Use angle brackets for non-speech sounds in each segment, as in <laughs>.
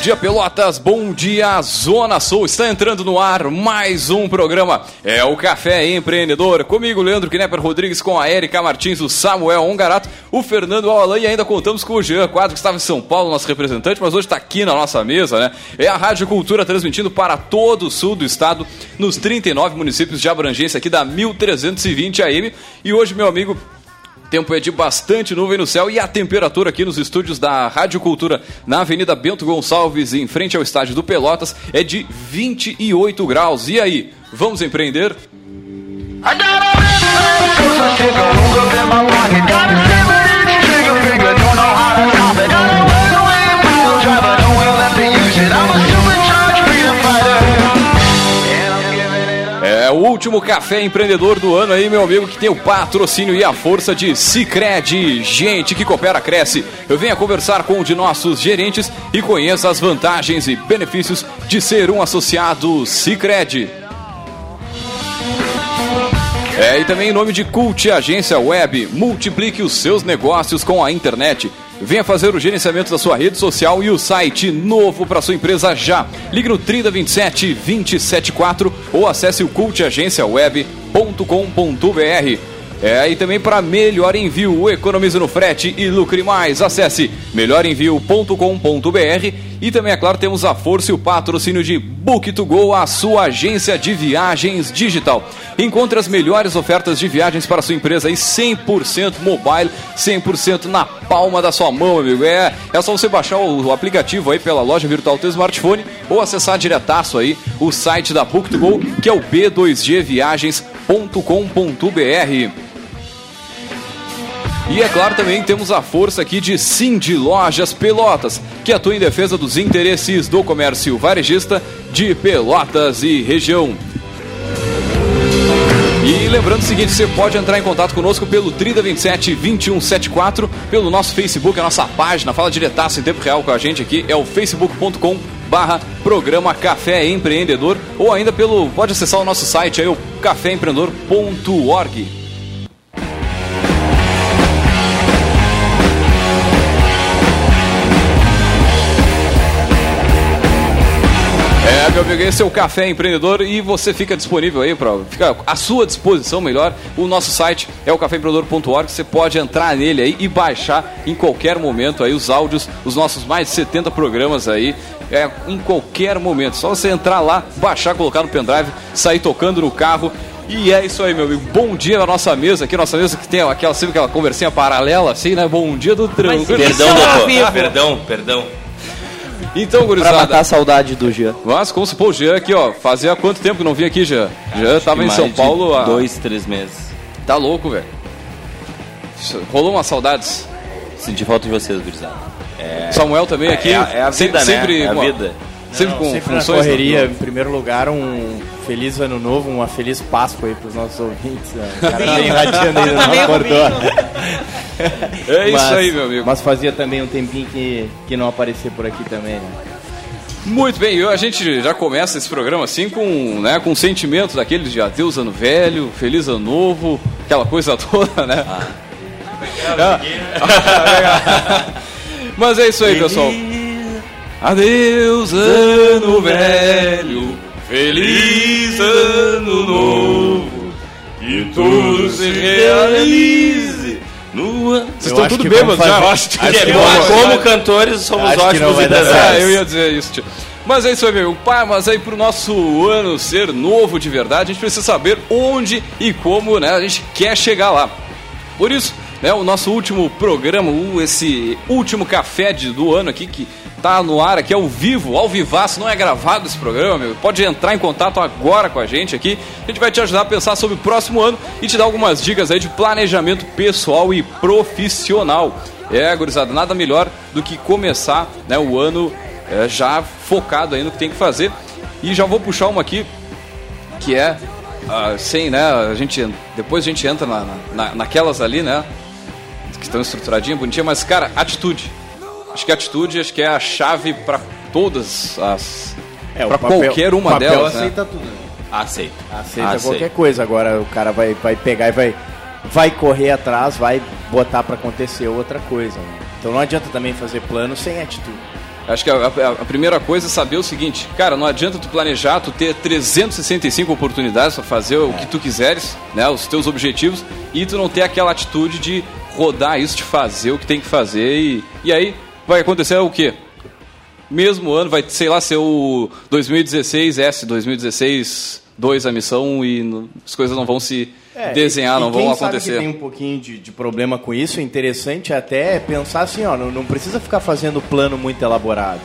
dia Pelotas, bom dia Zona Sul. Está entrando no ar mais um programa. É o Café Empreendedor. Comigo, Leandro Knepper Rodrigues, com a Erika Martins, o Samuel Ongarato, o Fernando Alain e ainda contamos com o Jean Quadro, que estava em São Paulo, nosso representante, mas hoje está aqui na nossa mesa, né? É a Rádio Cultura transmitindo para todo o sul do estado, nos 39 municípios de abrangência aqui da 1320 AM. E hoje, meu amigo Tempo é de bastante nuvem no céu e a temperatura aqui nos estúdios da Rádio Cultura, na Avenida Bento Gonçalves, em frente ao estádio do Pelotas, é de 28 graus. E aí, vamos empreender? É último café empreendedor do ano aí, meu amigo, que tem o patrocínio e a força de Cicred. Gente que coopera, cresce. Eu venho conversar com um de nossos gerentes e conheça as vantagens e benefícios de ser um associado Cicred. É, e também em nome de Cult Agência Web, multiplique os seus negócios com a internet. Venha fazer o gerenciamento da sua rede social e o site novo para sua empresa já. Ligue no 3027 274 ou acesse o cultagenciaweb.com.br. É, e também para melhor envio, economize no frete e lucre mais. Acesse melhorenvio.com.br e também, é claro, temos a força e o patrocínio de Book2Go, a sua agência de viagens digital. Encontre as melhores ofertas de viagens para sua empresa e 100% mobile, 100% na palma da sua mão, amigo. É, é só você baixar o, aplicativo aí pela loja virtual do teu smartphone ou acessar diretaço aí o site da Book2Go, que é o b2gviagens.com.br. E é claro também temos a força aqui de Cindy Lojas Pelotas, que atua em defesa dos interesses do comércio varejista de Pelotas e região. E lembrando o seguinte, você pode entrar em contato conosco pelo 3027 2174, pelo nosso Facebook, a nossa página, fala diretaço em tempo real com a gente aqui, é o facebook.com barra programa Café Empreendedor, ou ainda pelo, pode acessar o nosso site aí, o caféempreendedor.org. É, meu amigo, esse é o Café Empreendedor e você fica disponível aí, pra, fica à sua disposição, melhor. O nosso site é o caféempreendedor.org, você pode entrar nele aí e baixar em qualquer momento aí os áudios, os nossos mais de 70 programas aí, é, em qualquer momento. Só você entrar lá, baixar, colocar no pendrive, sair tocando no carro e é isso aí, meu amigo. Bom dia na nossa mesa aqui, nossa mesa que tem aquela, sempre aquela conversinha paralela, assim, né? Bom dia do tranquilo. Perdão, doutor. Perdão, perdão. Então, Pra gurizada. matar a saudade do Jean. Mas como se pô, o Jean aqui, ó. Fazia quanto tempo que não vinha aqui, Jean? Jean Acho tava em São Paulo há. Dois, três meses. Tá louco, velho. Rolou umas saudades. Senti falta de vocês, gurizada. Samuel também aqui. É, é a vida, sempre né? É a com vida. Sempre Não, com sempre na funções. correria, né? em primeiro lugar, um feliz ano novo, uma feliz Páscoa aí pros nossos ouvintes. né? O cara tá enrateando ainda, não acordou. É isso Mas- aí, meu amigo. Mas fazia também um tempinho que, que não aparecia por aqui também, né? Muito bem, eu, a gente já começa esse programa assim com, né, com sentimentos daqueles de adeus ano velho, feliz ano novo, aquela coisa <laughs> toda, né? É. <laughs> Mas é isso aí, pessoal. Adeus ano velho, feliz ano novo, que tudo se realize. Ano- Vocês Eu estão acho tudo que bêbados já, eu acho. acho É que bom, vamos- como cantores, somos Acho ótimos empresários. É, eu ia dizer isso, tio. Mas é isso aí, meu. Pá, mas aí pro nosso ano ser novo de verdade, a gente precisa saber onde e como né, a gente quer chegar lá. Por isso, né, o nosso último programa, esse último café de- do ano aqui, que tá no ar aqui ao vivo, ao vivaço, não é gravado esse programa, meu. Pode entrar em contato agora com a gente aqui. A gente vai te ajudar a pensar sobre o próximo ano e te dar algumas dicas aí de planejamento pessoal e profissional. É, gurizada, nada melhor do que começar né, o ano é, já focado aí no que tem que fazer. E já vou puxar uma aqui, que é, ah, sem, né, a gente, depois a gente entra na, na- naquelas ali, né, que estão estruturadinhas, bonitinhas, mas, cara, atitude. Acho que atitude acho que é a chave para todas as... É, papel- qualquer uma papel delas, né? aceita tudo. né? Aceito. Aceita Aceito. qualquer coisa. Agora o cara vai, vai pegar e vai, vai correr atrás, vai botar pra acontecer outra coisa. né? Então não adianta também fazer plano sem atitude. Acho que a, a- a primeira coisa é saber o seguinte, cara, não adianta tu planejar, tu ter 365 oportunidades para fazer o que tu quiseres, né, os teus objetivos, e tu não ter aquela atitude de rodar isso, de fazer o que tem que fazer, e, e aí vai acontecer o quê? Mesmo ano, vai, sei lá, ser o 2016 S, 2016 2 a missão, e as coisas não vão se É, desenhar, e- não e vão acontecer. Sabe que tem um pouquinho de, de problema com isso, é interessante até pensar assim, ó, não, não precisa ficar fazendo plano muito elaborado.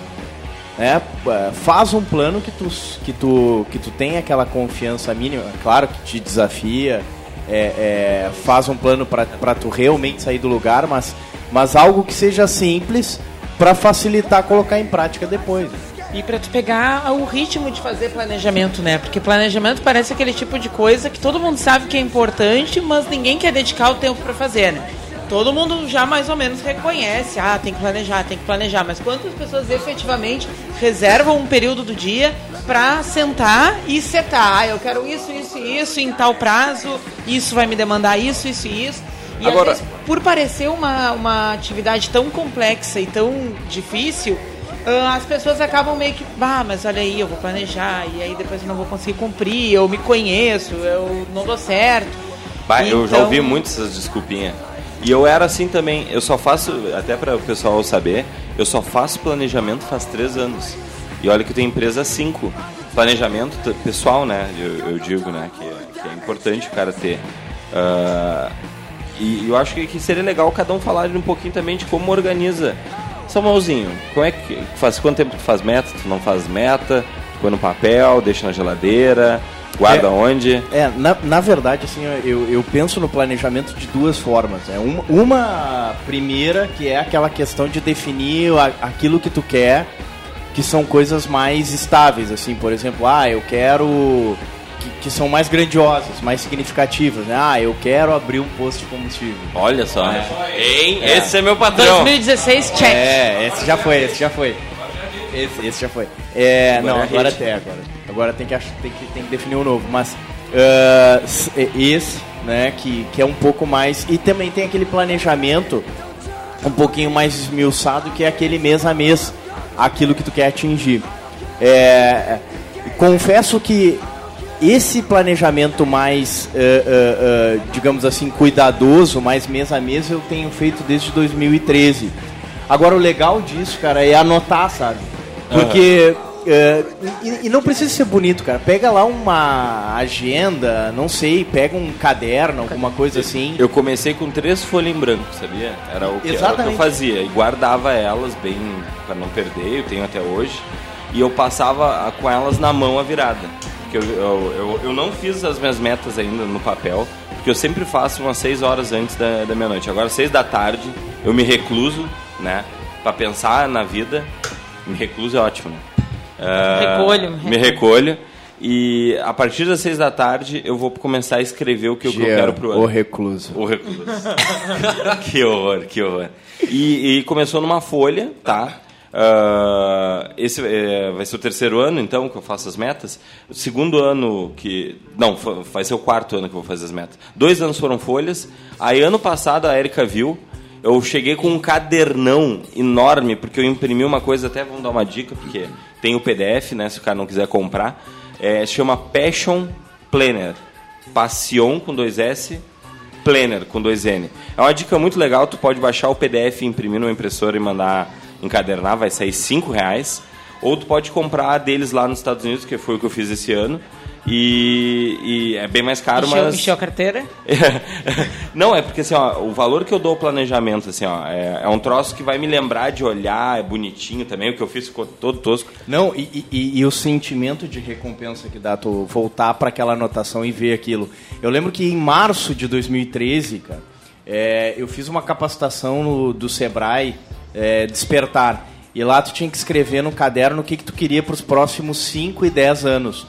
Né? É, Faz um plano que tu, que, tu, que tu tenha aquela confiança mínima, claro que te desafia, é, é, faz um plano para tu realmente sair do lugar, mas, mas algo que seja simples para facilitar colocar em prática depois. E pra tu pegar o ritmo de fazer planejamento, né? Porque planejamento parece aquele tipo de coisa que todo mundo sabe que é importante, mas ninguém quer dedicar o tempo pra fazer, né? Todo mundo já mais ou menos reconhece, ah, tem que planejar, tem que planejar, mas quantas pessoas efetivamente reservam um período do dia pra sentar e setar? Ah, eu quero isso, isso e isso em tal prazo, isso vai me demandar isso, isso e isso. E Agora- às vezes, por parecer uma, uma atividade tão complexa e tão difícil, ah, as pessoas acabam meio que, bah, mas olha aí, eu vou planejar, e aí depois eu não vou conseguir cumprir, eu me conheço, eu não dou certo. Bah, eu já Então- ouvi muito essas desculpinhas. E eu era assim também. Eu só faço, até para o pessoal saber, eu só faço planejamento faz três anos. E olha que eu tenho empresa há cinco. Planejamento pessoal, né? Eu, eu digo, né? Que é, que é importante o cara ter. Ah, e eu acho que, que seria legal cada um falar um pouquinho também de como organiza. Samuelzinho, como é que faz quanto tempo tu faz meta? Tu não faz meta? Tu põe no papel, deixa na geladeira, guarda É. onde? É, na, na verdade, assim, eu, eu penso no planejamento de duas formas. É uma, uma primeira, que é aquela questão de definir a- aquilo que tu quer, que são coisas mais estáveis, assim, por exemplo, ah, eu quero. Que, que são mais grandiosas, mais significativas, né? Ah, eu quero abrir um posto de combustível. Olha só. Hein? É. Esse é meu patrão. 2016, check. É, esse já foi, esse já foi. Esse, esse já foi. É, Agora não, é agora até agora. Agora tem que, tem que, tem que definir um novo. Mas é esse, né, que, que é um pouco mais. E também tem aquele planejamento um pouquinho mais esmiuçado, que é aquele mês a mês, aquilo que tu quer atingir. É, confesso que esse planejamento mais, eh, eh, eh, digamos assim, cuidadoso, mais mês a mês, eu tenho feito desde 2013. Agora, o legal disso, cara, é anotar, sabe? Porque. eh, e, e não precisa ser bonito, cara. Pega lá uma agenda, não sei, pega um caderno, alguma coisa assim. Eu comecei com três folhas em branco, sabia? Era o que, era o que eu fazia. E guardava elas bem para não perder, eu tenho até hoje. E eu passava com elas na mão a virada. Porque eu, eu, eu, eu não fiz as minhas metas ainda no papel, porque eu sempre faço umas seis horas antes da, da meia-noite. Agora, seis da tarde, eu me recluso, né? Pra pensar na vida. Me recluso é ótimo, né? Ah, Recolho, me Me recolho. E a partir das seis da tarde eu vou começar a escrever o que eu, que eu Jean, quero pro ano. O recluso. O recluso. <laughs> que horror, que horror. E, e começou numa folha, tá? Ah, esse é, vai ser o terceiro ano, então, que eu faço as metas. O segundo ano que... Não, vai ser o quarto ano que eu vou fazer as metas. Dois anos foram folhas. Aí, ano passado, a Erika viu. Eu cheguei com um cadernão enorme, porque eu imprimi uma coisa, até vamos dar uma dica, porque tem o PDF, né, se o cara não quiser comprar. É, chama Passion Planner. Passion com dois S, Planner com dois N. É uma dica muito legal, tu pode baixar o PDF, imprimir numa impressora e mandar encadernar, vai sair cinco reais. Ou tu pode comprar deles lá nos Estados Unidos, que foi o que eu fiz esse ano. E, e é bem mais caro, Encheu, mas... encheu a carteira? <laughs> Não, é porque assim, ó, o valor que eu dou ao planejamento, assim, ó, é, é um troço que vai me lembrar de olhar, é bonitinho também, o que eu fiz ficou todo tosco. Não, e, e- e o sentimento de recompensa que dá tu voltar para aquela anotação e ver aquilo. Eu lembro que em março de 2013, cara, é, eu fiz uma capacitação no- do Sebrae é, Despertar. E lá tu tinha que escrever no caderno o que, que tu queria para os próximos 5 e 10 anos.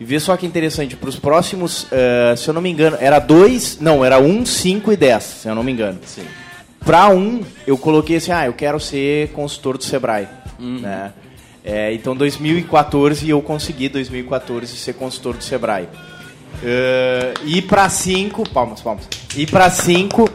E vê só que interessante, para os próximos, eh, se eu não me engano, era 2, não, era 1, 5 e 10, se eu não me engano. Sim. Pra um, eu coloquei assim, ah, eu quero ser consultor do Sebrae. Né? É, então, 2014, eu consegui, 2014, ser consultor do Sebrae. Eh, e pra cinco, palmas, palmas. E pra cinco,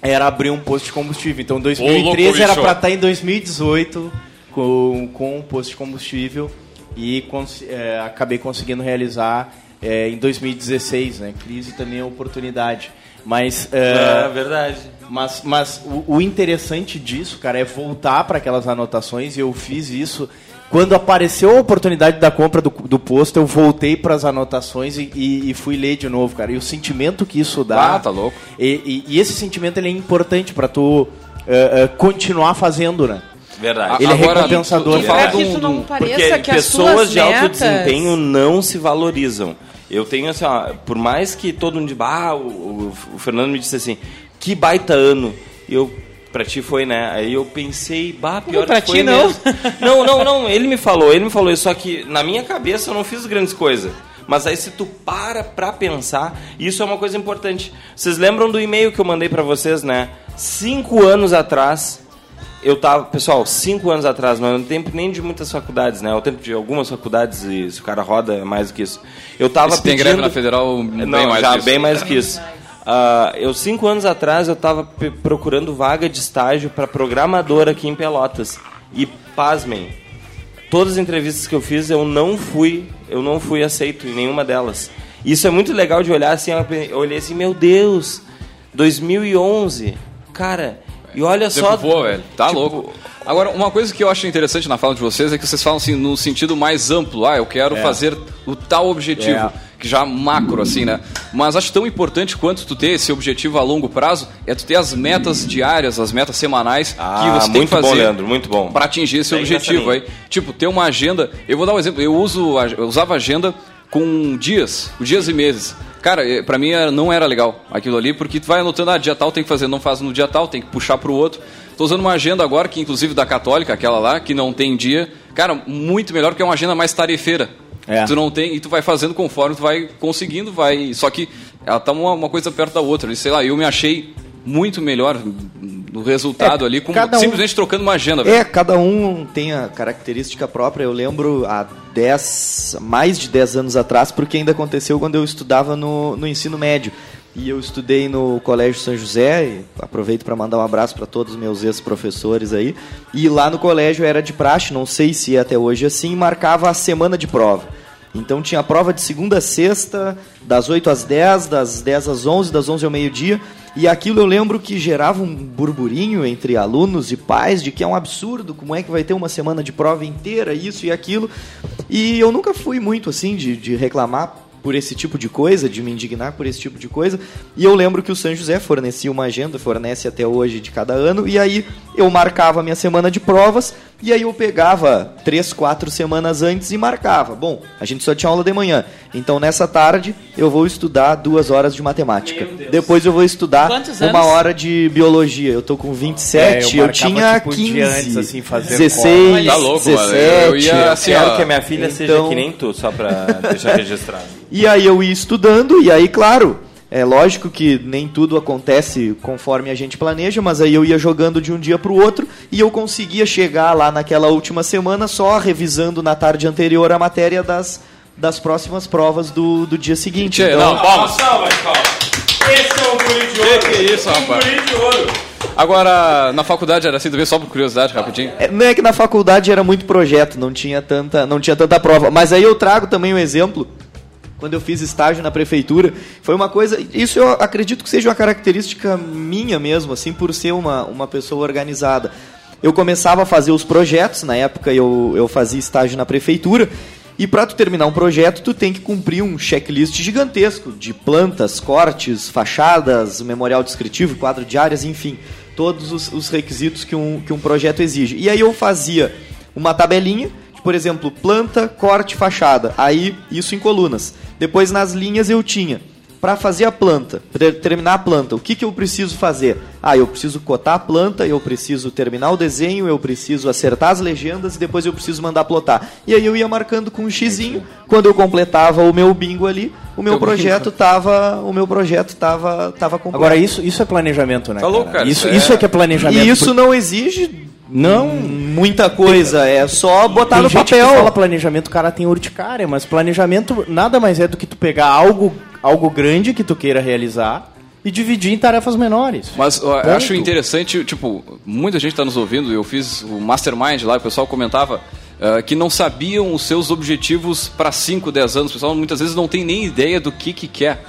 era abrir um posto de combustível. Então, 2013 era bicho. pra estar em 2018 com, com o posto de combustível e cons é, acabei conseguindo realizar é, em 2016, né? Crise também é oportunidade. Mas, É, verdade. mas, mas o, o interessante disso, cara, é voltar para aquelas anotações e eu fiz isso. Quando apareceu a oportunidade da compra do, do posto, eu voltei para as anotações e, e- e fui ler de novo, cara. E o sentimento que isso dá. Ah, tá louco. E, e- e esse sentimento ele é importante para tu eh, eh, continuar fazendo, né? Verdade. Ele é Agora, recompensador. tu- tu Para fala que isso não pareça Porque que as pessoas de alto desempenho não se valorizam. Eu tenho assim, ó, por mais que todo mundo diga, ah, o, o- o Fernando me disse assim, que baita ano. Eu, pra ti foi, né? Aí eu pensei, bah, pior pra que foi ti, não. mesmo. Não, não, não, ele me falou, ele me falou isso, só que na minha cabeça eu não fiz grandes coisas. Mas aí se tu para pra pensar, isso é uma coisa importante. Vocês lembram do e-mail que eu mandei pra vocês, né? Cinco anos atrás, eu tava, pessoal, cinco anos atrás, não é o tempo nem de muitas faculdades, né? É o tempo de algumas faculdades e se o cara roda é mais do que isso. Eu tava Se tem pedindo... greve na federal, bem não, mais já que isso. bem mais que isso. Ah, eu cinco anos atrás eu tava pe- procurando vaga de estágio para programador aqui em Pelotas e pasmem, todas as entrevistas que eu fiz eu não fui, eu não fui aceito em nenhuma delas. Isso é muito legal de olhar assim, eu olhei assim, meu Deus, 2011, cara. E olha tempo só, voa, velho. Tá tipo, louco. Agora, uma coisa que eu acho interessante na fala de vocês é que vocês falam assim, no sentido mais amplo. Ah, eu quero fazer o tal objetivo. É. Que já macro, assim, né? Mas acho tão importante quanto tu ter esse objetivo a longo prazo é tu ter as metas diárias, as metas semanais Ah, que você tem muito que fazer. bom, Leandro, muito bom. Para atingir esse Bem objetivo aí. Tipo, ter uma agenda. Eu vou dar um exemplo. Eu uso, a- eu usava agenda com dias, dias e meses. Cara, eh, pra mim não era legal aquilo ali, porque tu vai anotando, ah, dia tal tem que fazer, não faz no dia tal, tem que puxar pro outro. Tô usando uma agenda agora, que inclusive da Católica, aquela lá, que não tem dia. Cara, muito melhor, porque é uma agenda mais tarefeira. É. Tu não tem, e tu vai fazendo conforme tu vai conseguindo, vai. Só que ela tá uma, uma coisa perto da outra. E sei lá, eu me achei muito melhor no resultado É, ali, com, um- simplesmente trocando uma agenda. velho. É, cada um tem a característica própria. Eu lembro há 10, mais de 10 anos atrás, porque ainda aconteceu quando eu estudava no, no ensino médio. E eu estudei no Colégio São José, e aproveito para mandar um abraço para todos os meus ex-professores aí. E lá no colégio era de praxe, não sei se é até hoje assim, marcava a semana de prova. Então tinha prova de segunda a sexta, das 8 às 10, das 10 às 11, das 11 ao meio-dia. E aquilo eu lembro que gerava um burburinho entre alunos e pais de que é um absurdo, como é que vai ter uma semana de prova inteira, isso e aquilo. E eu nunca fui muito assim de, de reclamar por esse tipo de coisa, de me indignar por esse tipo de coisa. E eu lembro que o São José fornecia uma agenda, fornece até hoje de cada ano, e aí eu marcava a minha semana de provas, e aí eu pegava três, quatro semanas antes e marcava. Bom, a gente só tinha aula de manhã, então nessa tarde eu vou estudar duas horas de matemática. Depois eu vou estudar uma hora de biologia. Eu tô com 27, É, eu eu, tinha tipo, um 15, dia antes, assim, fazendo 16, Tá louco, mano. 17. Eu ia assim, Quero ó, que a minha filha seja então- que nem tu, só pra deixar registrado. E aí eu ia estudando, e aí, claro, é lógico que nem tudo acontece conforme a gente planeja, mas aí eu ia jogando de um dia para o outro e eu conseguia chegar lá naquela última semana só revisando na tarde anterior a matéria das, das próximas provas do, do dia seguinte. Então, não, palmas. Esse é o guri de Que que é isso, rapaz? guri de ouro. Agora, na faculdade era assim também, só por curiosidade, rapidinho. É, Não é que na faculdade era muito projeto, não tinha tanta, não tinha tanta prova. Mas aí eu trago também um exemplo. Quando eu fiz estágio na prefeitura, foi uma coisa. Isso eu acredito que seja uma característica minha mesmo, assim, por ser uma, uma pessoa organizada. Eu começava a fazer os projetos, na época eu, eu fazia estágio na prefeitura, e para tu terminar um projeto, tu tem que cumprir um checklist gigantesco de plantas, cortes, fachadas, memorial descritivo, quadro de áreas, enfim, todos os, os requisitos que um, que um projeto exige. E aí eu fazia uma tabelinha, de, por exemplo, planta, corte, fachada. Aí isso em colunas. Depois nas linhas eu tinha para fazer a planta, para terminar a planta, o que, que eu preciso fazer? Ah, eu preciso cotar a planta, eu preciso terminar o desenho, eu preciso acertar as legendas e depois eu preciso mandar plotar. E aí eu ia marcando com um xizinho. Quando eu completava o meu bingo ali, o meu Teu projeto tava, o meu projeto tava, tava completo. Agora, isso, isso é planejamento, né? Tá louco, cara, Isso, isso é- isso é que é planejamento. e isso não exige não muita coisa, é só botar Tem no gente papel. que fala planejamento, o cara tem urticária, mas planejamento nada mais é do que tu pegar algo, algo grande que tu queira realizar e dividir em tarefas menores. Mas eu Ponto. acho interessante, tipo, muita gente está nos ouvindo, eu fiz o Mastermind lá, o pessoal comentava ah, que não sabiam os seus objetivos para 5, 10 anos. O pessoal muitas vezes não tem nem ideia do que, que quer.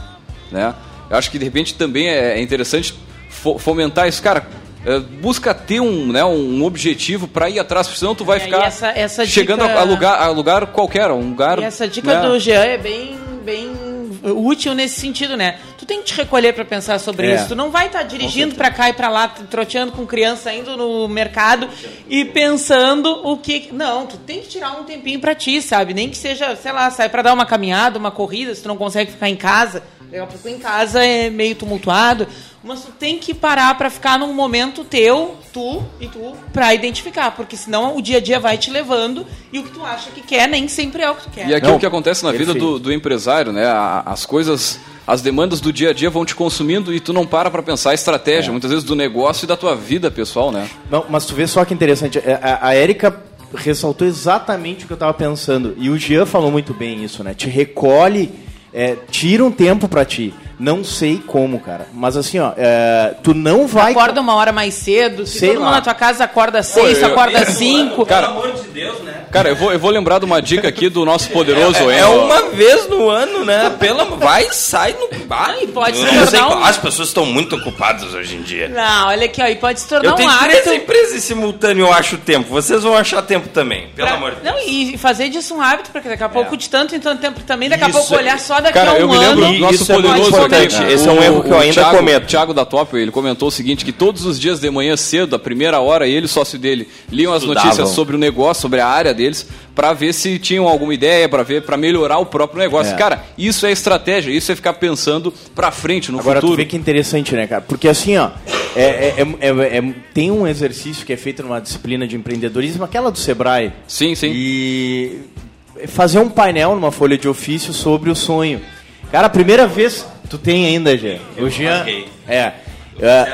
Né? Eu acho que de repente também é é interessante fo- fomentar isso. Cara, eh, busca ter um, né, um objetivo para ir atrás, porque senão tu vai É, ficar essa- essa chegando dica- a, a lugar, a lugar qualquer, um lugar. E essa dica né? do Jean é bem, bem útil nesse sentido, né? Tu tem que te recolher pra pensar sobre É. isso. Tu não vai estar dirigindo pra cá e pra lá, troteando com criança, indo no mercado e pensando o que. Não, tu tem que tirar um tempinho pra ti, sabe? Nem que seja, sei lá, sai pra dar uma caminhada, uma corrida, se tu não consegue ficar em casa. Daqui a pouco em casa é meio tumultuado. Mas tu tem que parar pra ficar num momento teu, tu e tu, pra identificar. Porque senão o dia a dia vai te levando e o que tu acha que quer nem sempre é o que tu quer. E aquilo Não, que acontece na vida do, do empresário, né? A- As coisas, as demandas do dia a dia vão te consumindo e tu não para pra pensar a É. estratégia, muitas vezes do negócio e da tua vida pessoal, né? Não, mas tu vê só que interessante. é, A, a Érica ressaltou exatamente o que eu tava pensando. E o Jean falou muito bem isso, né? Te recolhe, é, tira um tempo pra ti. Não sei como, cara. Mas assim, ó, é, tu não vai. Acorda uma hora mais cedo, se Sei todo mundo lá. na tua casa acorda às seis, eu- acorda às cinco. Cara, Pelo amor de Deus, né? Cara, eu vou, eu vou lembrar de uma dica aqui do nosso poderoso É, é uma vez no ano, né? Pela, vai, sai no. Vai, pode eu se não sei tornar um- As pessoas estão muito ocupadas hoje em dia. Não, olha aqui, ó, e pode se tornar Eu um tenho hábito. três empresas em simultâneo, eu acho tempo. Vocês vão achar tempo também, pelo pra- amor de Deus. Não, e fazer disso um hábito, porque daqui a pouco, de tanto em tanto tempo também, daqui a Isso pouco é- olhar só daqui Cara, a um eu me lembro ano. do nosso Isso é muito poderoso importante. aqui. Esse é um erro que eu ainda Thiago, cometo. O Thiago da Top, ele comentou o seguinte, que todos os dias de manhã cedo, a primeira hora, ele e sócio dele liam as Estudavam. notícias sobre o negócio, sobre a área deles, pra ver se tinham alguma ideia, pra ver, para melhorar o próprio negócio. É. Cara, isso é estratégia, isso é ficar pensando pra frente, no Agora tu futuro. vê que interessante, né, cara? Porque assim, ó, é, é- é- é- é- tem um exercício que é feito numa disciplina de empreendedorismo, aquela do Sebrae. Sim, sim. E fazer um painel numa folha de ofício sobre o sonho. Cara, a primeira vez. Tu tem ainda, Jean. O Jean. É. é,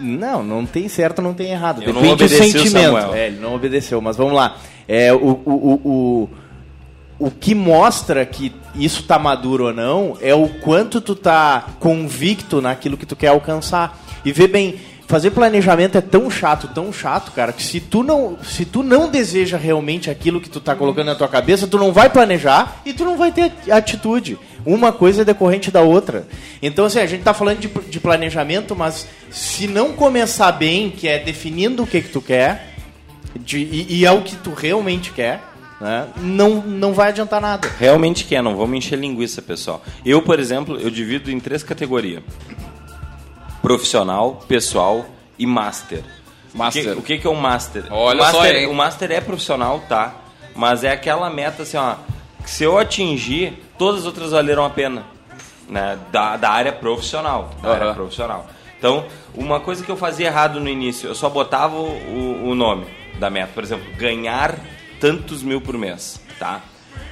Não, não tem certo, não tem errado. Eu Depende do sentimento. É, ele não obedeceu, mas vamos lá. É, o, o, o, o, o que mostra que isso tá maduro ou não é o quanto tu tá convicto naquilo que tu quer alcançar. E vê bem, fazer planejamento é tão chato, tão chato, cara, que se tu não, se tu não deseja realmente aquilo que tu tá colocando na tua cabeça, tu não vai planejar e tu não vai ter atitude. Uma coisa é decorrente da outra. Então, assim, a gente tá falando de, de planejamento, mas se não começar bem, que é definindo o que que tu quer, de- e, e é o que tu realmente quer, né? Não, não vai adiantar nada. Realmente quer, não vamos encher linguiça, pessoal. Eu, por exemplo, eu divido em três categorias: profissional, pessoal e master. Master. O que, o que é um master? Olha o master, só? O master é profissional, tá? Mas é aquela meta assim, ó, que se eu atingir, todas as outras valeram a pena, né? Da, da área profissional, da área Aham. profissional. Então, uma coisa que eu fazia errado no início, eu só botava o, o nome da meta, por exemplo, ganhar tantos mil por mês, tá?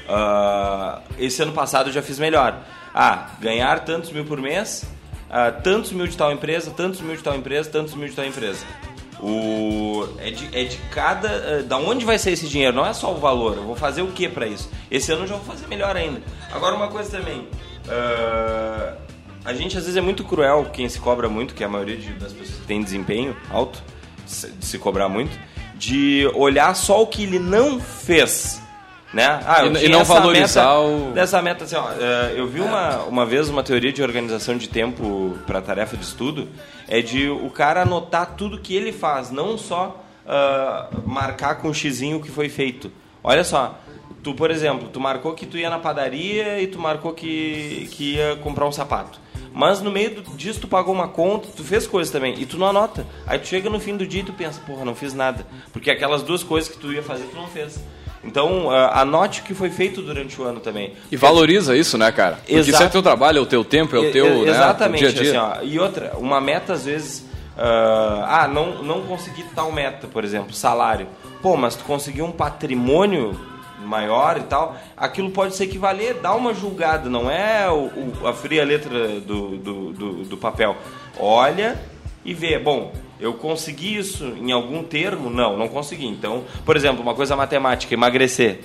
Ah, esse ano passado eu já fiz melhor. Ah, ganhar tantos mil por mês, ah, tantos mil de tal empresa, tantos mil de tal empresa, tantos mil de tal empresa. O, é, de, é de cada. eh, Da onde vai sair esse dinheiro? Não é só o valor. Eu vou fazer o que para isso? Esse ano eu já vou fazer melhor ainda. Agora, uma coisa também. ah, a gente às vezes é muito cruel, quem se cobra muito, que é a maioria de- das pessoas que tem desempenho alto, de se cobrar muito, de olhar só o que ele não fez. Né? Ah, E- e não valorizar meta, o- Dessa meta, assim, ó, eh, eu vi uma, uma vez uma teoria de organização de tempo para tarefa de estudo, é de o cara anotar tudo que ele faz, não só ah, marcar com um xizinho o que foi feito. Olha só, tu, por exemplo, tu marcou que tu ia na padaria e tu marcou que, que ia comprar um sapato. Mas no meio disso tu pagou uma conta, tu fez coisas também, e tu não anota. Aí tu chega no fim do dia e tu pensa, porra, não fiz nada. Porque aquelas duas coisas que tu ia fazer, tu não fez. Então, anote o que foi feito durante o ano também. E valoriza isso, né, cara? Porque isso é Exato. teu trabalho, é o teu tempo, é o teu, né, Exatamente. o dia a dia. assim, ó. e outra, uma meta às vezes. ah, ah, não, não consegui tal meta, por exemplo, salário. Pô, mas tu conseguiu um patrimônio maior e tal, aquilo pode se equivaler, dá uma julgada, não é o, o- a fria letra do, do, do, do papel. Olha e vê, bom, eu consegui isso em algum termo? Não, não consegui. Então, por exemplo, uma coisa matemática, emagrecer.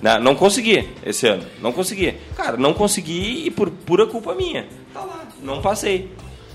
Né? Não consegui esse ano, não consegui. Cara, não consegui e por pura culpa minha. Tá lá. não passei.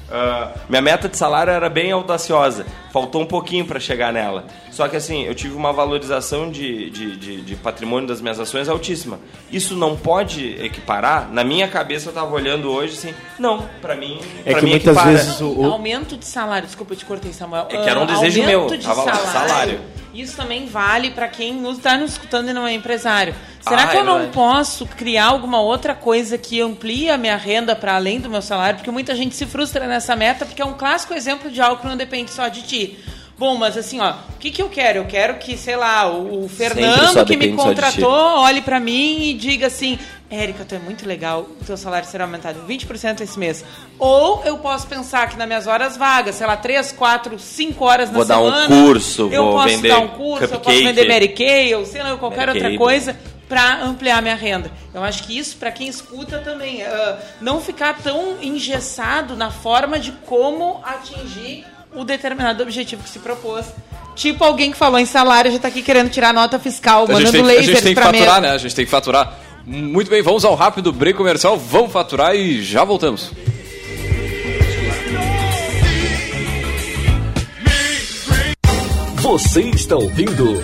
Uh, minha meta de salário era bem audaciosa, faltou um pouquinho para chegar nela. Só que assim, eu tive uma valorização de, de, de, de, patrimônio das minhas ações altíssima. Isso não pode equiparar? Na minha cabeça eu estava olhando hoje assim, não, para mim. É pra que mim muitas equipara. vezes o, o- Aumento de salário, desculpa, eu te cortei, Samuel. É que era um Ah, desejo aumento meu, de tava lá, salário. salário. Isso também vale para quem está nos escutando e não é empresário. Será que eu não posso criar alguma outra coisa que amplie a minha renda para além do meu salário? Porque muita gente se frustra nessa meta, porque é um clássico exemplo de algo que não depende só de ti. Bom, mas assim, ó, o que, que eu quero? Eu quero que, sei lá, o Fernando que me contratou olhe pra mim e diga assim: Érica, tu é muito legal, o teu salário será aumentado em 20% esse mês. Ou eu posso pensar que nas minhas horas vagas, sei lá, 3, 4, 5 horas Vou na dar um semana. curso, eu vou posso dar um curso, eu posso vender Mary Kay, ou sei lá, qualquer Mary outra Kay, coisa para ampliar minha renda. Eu acho que isso, para quem escuta também, ah, não ficar tão engessado na forma de como atingir o determinado objetivo que se propôs. Tipo alguém que falou em salário já tá aqui querendo tirar nota fiscal, A gente, mandando tem, a lasers gente tem que faturar, mesa. né? A gente tem que faturar. Muito bem, vamos ao rápido break comercial, vamos faturar e já voltamos. Você está ouvindo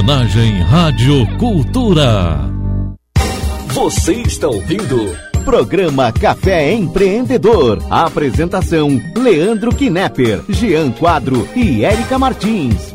Homenagem Rádio Cultura. Você está ouvindo Programa Café Empreendedor. A apresentação: Leandro Knepper, Jean Quadro e Érica Martins.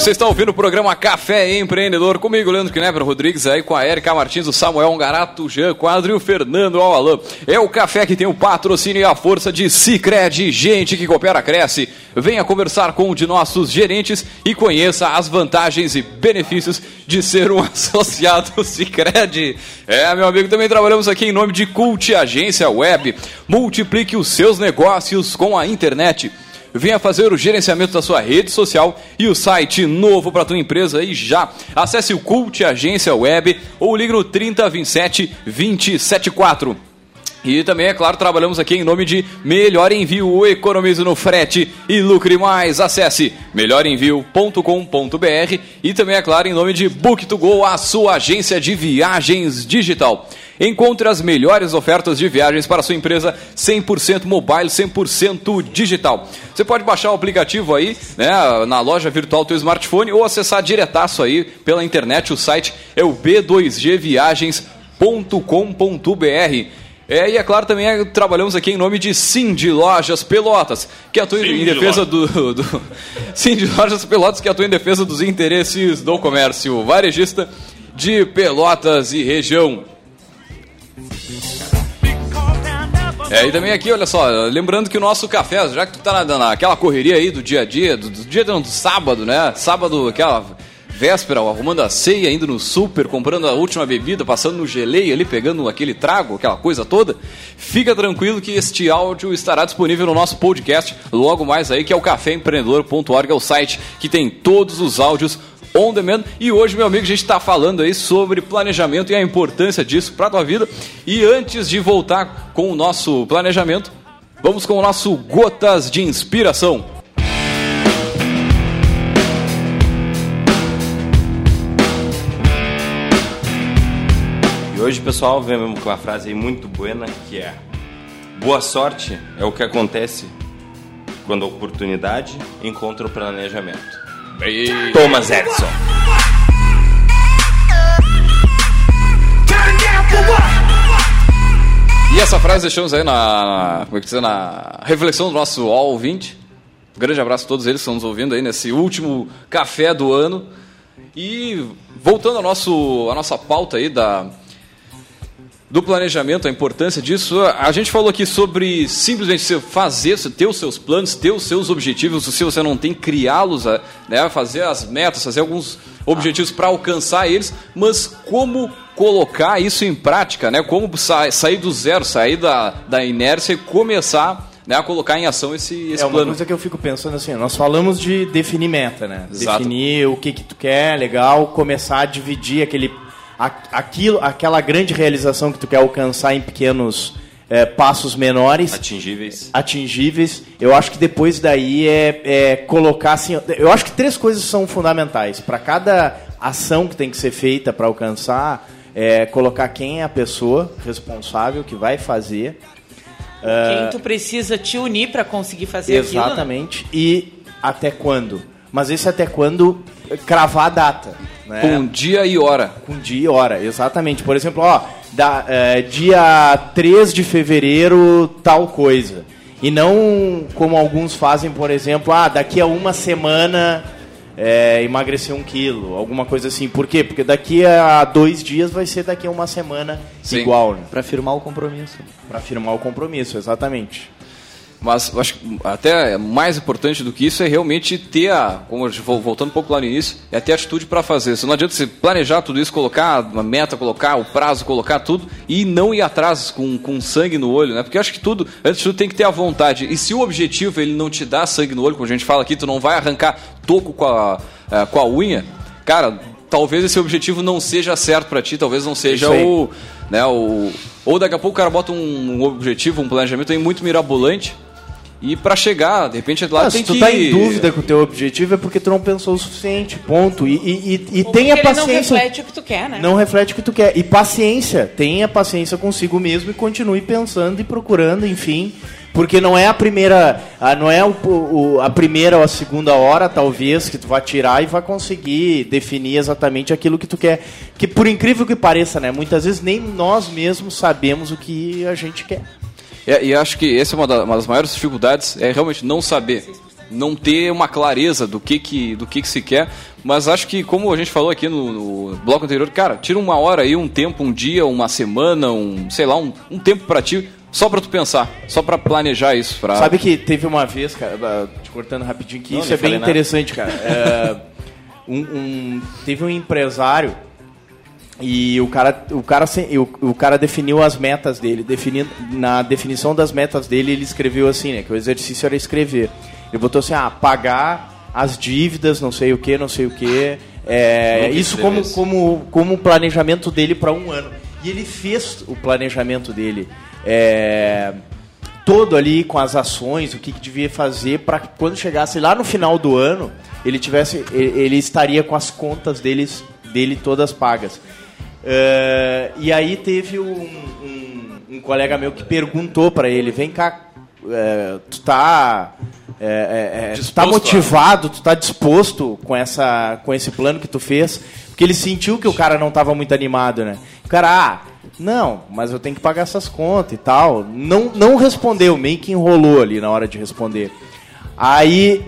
Você está ouvindo o programa Café Empreendedor comigo, Leandro Knepper Rodrigues, aí com a Erika Martins, o Samuel Ongarato, o Jean Quadro e o Fernando Alalan. É o café que tem o patrocínio e a força de Cicred, gente que coopera, cresce. Venha conversar com um de nossos gerentes e conheça as vantagens e benefícios de ser um <laughs> associado Cicred. É, meu amigo, também trabalhamos aqui em nome de Cult Agência Web. Multiplique os seus negócios com a internet. Venha fazer o gerenciamento da sua rede social e o site novo para tua empresa e já. Acesse o Cult Agência Web ou ligue no 3027 274. E também, é claro, trabalhamos aqui em nome de Melhor Envio, economize no frete e lucre mais. Acesse melhorenvio.com.br e também, é claro, em nome de Book2Go, a sua agência de viagens digital. Encontre as melhores ofertas de viagens para sua empresa 100% mobile, 100% digital. Você pode baixar o aplicativo aí, né, na loja virtual do teu smartphone ou acessar diretaço aí pela internet. O site é o b2gviagens.com.br. É, e é claro, também é, trabalhamos aqui em nome de Cindy Lojas Pelotas, que atua em Cindy defesa do, do. <laughs> Cindy Lojas Pelotas, que atua em defesa dos interesses do comércio varejista de Pelotas e região. É, e também aqui, olha só, lembrando que o nosso café, já que tu tá na, naquela correria aí do dia a dia, do, do dia não, do sábado, né? Sábado, aquela véspera, arrumando a ceia, indo no super, comprando a última bebida, passando no geleia ali, pegando aquele trago, aquela coisa toda, fica tranquilo que este áudio estará disponível no nosso podcast logo mais aí, que é o caféempreendedor.org, é o site que tem todos os áudios on demand. E hoje, meu amigo, a gente está falando aí sobre planejamento e a importância disso para a tua vida. E antes de voltar com o nosso planejamento, vamos com o nosso Gotas de Inspiração. E hoje, pessoal, vemos com uma frase aí muito buena que é: Boa sorte é o que acontece quando a oportunidade encontra o planejamento. Thomas Edison. E essa frase deixamos aí na, como é que dizer, na reflexão do nosso all ouvinte. Um grande abraço a todos eles que estão nos ouvindo aí nesse último café do ano. E voltando ao nosso, à nossa pauta aí da, do planejamento, a importância disso, a gente falou aqui sobre simplesmente você fazer, ter os seus planos, ter os seus objetivos, se você não tem, criá-los, né, fazer as metas, fazer alguns objetivos para alcançar eles, mas como colocar isso em prática, né? Como sa- sair do zero, sair da, da inércia e começar né, a colocar em ação esse, esse É uma plano. coisa que eu fico pensando assim, nós falamos de definir meta, né? Exato. Definir o que que tu quer, legal, começar a dividir aquele, aquilo, aquela grande realização que tu quer alcançar em pequenos eh, passos menores, Atingíveis. atingíveis. Eu acho que depois daí é, é colocar assim, eu acho que três coisas são fundamentais para cada ação que tem que ser feita para alcançar. É colocar quem é a pessoa responsável que vai fazer, Quem tu precisa te unir para conseguir fazer aquilo. né? Exatamente. E até quando? Mas esse até quando cravar a data. Né? Com dia e hora. Com dia e hora, exatamente. Por exemplo, ó, da, é, dia 3 de fevereiro, tal coisa. E não como alguns fazem, por exemplo, ah, daqui a uma semana é, emagrecer um quilo, alguma coisa assim. Por quê? Porque daqui a dois dias vai ser daqui a uma semana Sim. igual, né? Para firmar o compromisso. Pra firmar o compromisso, exatamente. Mas acho que até mais importante do que isso é realmente ter a, como voltando um pouco lá no início, é ter atitude para fazer. Você não adianta você planejar tudo isso, colocar uma meta, colocar o prazo, colocar tudo e não ir atrás com, com sangue no olho, né? Porque eu acho que tudo, antes de tudo, tem que ter a vontade. E se o objetivo ele não te dá sangue no olho, como a gente fala aqui, tu não vai arrancar toco com a, eh, com a unha, cara, talvez esse objetivo não seja certo para ti, talvez não seja o, né, o ou daqui a pouco o cara bota um, um objetivo, um planejamento aí muito mirabolante e para chegar, de repente lá Ah, tem se tu que tá em dúvida com o teu objetivo é porque tu não pensou o suficiente, ponto. E, e, e, e tenha porque ele não paciência. reflete o que tu quer, né? Não reflete o que tu quer. E paciência. Tenha paciência consigo mesmo e continue pensando e procurando, enfim. Porque não é a primeira. ah, Não é o, o- a primeira ou a segunda hora, talvez, que tu vai tirar e vai conseguir definir exatamente aquilo que tu quer. Que por incrível que pareça, né? Muitas vezes nem nós mesmos sabemos o que a gente quer. É, e acho que essa é uma, da- uma das maiores dificuldades, é realmente não saber. não ter uma clareza do que que, do que que se quer. Mas acho que, como a gente falou aqui no, no bloco anterior, cara, tira uma hora aí, um tempo, um dia, uma semana, um, sei lá, um, um tempo pra ti, só pra tu pensar, só pra planejar isso. Pra... Sabe que teve uma vez, cara, te cortando rapidinho, que Não, isso é bem nada. interessante, cara. É, um- um- teve um empresário e o cara, o, cara, o, o cara definiu as metas dele. Definindo, na definição das metas dele, ele escreveu assim, né? Que o exercício era escrever. Ele botou assim, ah, pagar as dívidas, não sei o que, não sei o que. É, isso como, isso. como, como planejamento dele para um ano. E ele fez o planejamento dele. É, todo ali com as ações, o que, que devia fazer para quando chegasse lá no final do ano, ele tivesse, ele, ele estaria com as contas deles, dele todas pagas. É, e aí teve um, um- um colega meu que perguntou para ele, vem cá, é, tu tá, é, é, é, tu tá motivado, tu tá disposto com, essa, com esse plano que tu fez? Porque ele sentiu que o cara não tava muito animado, né? O cara, ah, não, mas eu tenho que pagar essas contas e tal. Não, não respondeu, meio que enrolou ali na hora de responder. Aí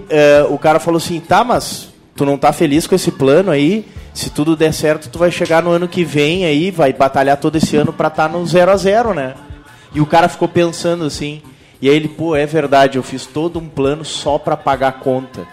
o cara falou assim, tá, mas tu não tá feliz com esse plano aí? Se tudo der certo, tu vai chegar no ano que vem aí, vai batalhar todo esse ano pra estar no zero a zero, né? E o cara ficou pensando assim. E aí ele, pô, é verdade, eu fiz todo um plano só pra pagar a conta.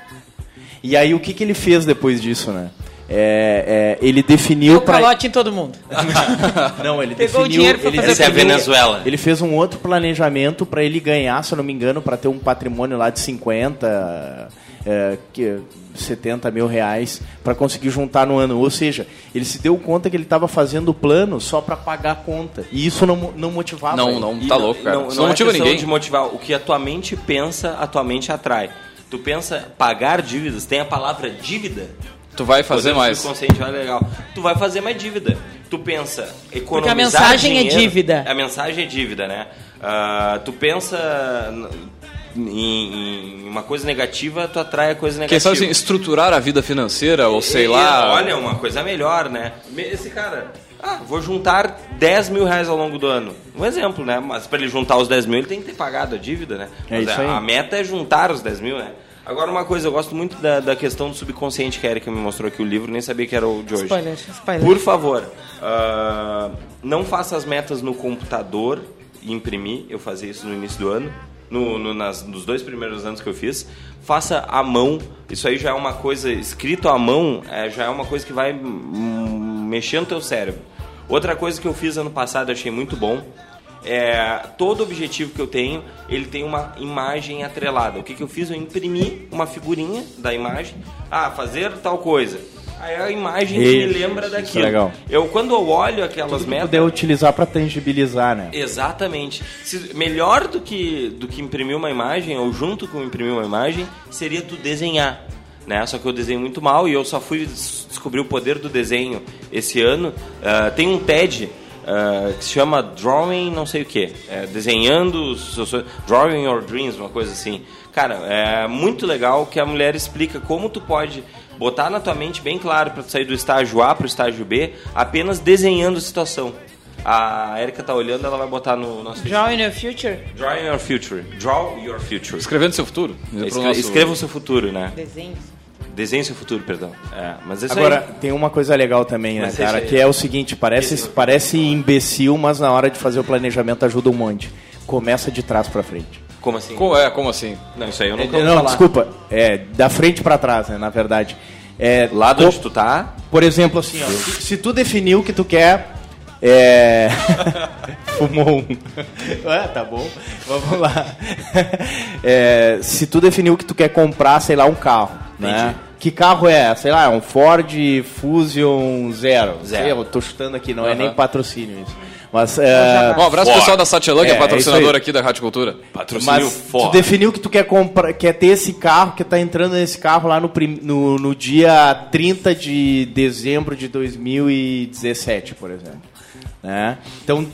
E aí o que, que ele fez depois disso, né? É, é, ele definiu Deu pra... calote em todo mundo. <laughs> Não, ele Pegou o definiu, dinheiro pra ele fazer Essa é a definiu- Venezuela. Ele fez um outro planejamento para ele ganhar, se eu não me engano, para ter um patrimônio lá de 50, é, que- 70 mil reais para conseguir juntar no ano. Ou seja, ele se deu conta que ele estava fazendo o plano só para pagar a conta. E isso não, não motivava Não, ele. não, E tá louco, cara. Não, não não é motiva ninguém. de motivar. O que a tua mente pensa, a tua mente atrai. Tu pensa pagar dívidas, tem a palavra dívida. Tu vai fazer Poder mais. subconsciente, olha legal. Tu vai fazer mais dívida. Tu pensa economizar a mensagem é dinheiro- dívida. A mensagem é dívida, né? Ah, tu pensa em, em uma coisa negativa, tu atrai a coisa Quem negativa. sabe assim, estruturar a vida financeira, ou sei E, lá. Olha, uma coisa melhor, né? Esse cara, ah, vou juntar 10 mil reais ao longo do ano. Um exemplo, né? Mas para ele juntar os 10 mil, ele tem que ter pagado a dívida, né? É Mas isso a, aí. a meta é juntar os 10 mil, né? Agora, uma coisa, eu gosto muito da, da questão do subconsciente que a Erika me mostrou aqui o livro, nem sabia que era o de hoje. Spoiler, spoiler. Por favor, ah, não faça as metas no computador e imprimir. Eu fazia isso no início do ano. No, no- nas, nos dois primeiros anos que eu fiz. Faça à mão. Isso aí já é uma coisa. Escrito à mão é, já é uma coisa que vai mexer no teu cérebro. Outra coisa que eu fiz ano passado, achei muito bom. É, todo objetivo que eu tenho, ele tem uma imagem atrelada. O que, que eu fiz? Eu imprimi uma figurinha da imagem. Ah, fazer tal coisa. Aí a imagem que me Isso, lembra isso é daquilo. legal. Eu, quando eu olho aquelas metas... Poder utilizar para tangibilizar, né? Exatamente. Se- melhor do que, do que imprimir uma imagem, ou junto com imprimir uma imagem, seria tu desenhar. Né? Só que eu desenho muito mal e eu só fui des- descobrir o poder do desenho esse ano. Ah, tem um TED ah, que se chama Drawing não sei o que. desenhando, seus sonhos- Drawing Your Dreams, uma coisa assim. Cara, é muito legal que a mulher explica como tu pode botar na tua mente bem claro para tu sair do estágio A para o estágio B, apenas desenhando a situação. A Erika tá olhando, ela vai botar no nosso Draw in your future. Draw your future. Draw your future. Escrevendo seu futuro. Escre- nosso- Escreva o seu futuro, né? Desenhos. Desenhe seu futuro, perdão. É, mas isso Agora, aí. tem uma coisa legal também, né, Mas cara? Que é o seguinte, parece, parece imbecil, mas na hora de fazer o planejamento ajuda um monte. Começa de trás para frente. Como assim? Co- é, como assim? Não, isso aí eu É, nunca ouvi não, falar. desculpa. É, da frente para trás, né, na verdade. É, Lá de co- onde tu tá, Por exemplo, assim, ó, se, se tu definiu que tu quer. É... <laughs> Fumou um. É, tá bom. Vamos lá. <laughs> É, se tu definiu que tu quer comprar, sei lá, um carro, né? Entendi. Que carro é? Sei lá, é um Ford Fusion Zero. Zero. Sei, eu tô chutando aqui, não é Aham. nem patrocínio isso. Mas, é, Um abraço pro pessoal da Satialan, que é, É, é patrocinador aqui da Rádio Cultura. patrocínio mas tu forte. definiu que tu quer comprar, quer ter esse carro, que tá entrando nesse carro lá no, prim- no, no dia 30 de dezembro de 2017, por exemplo. Né? Então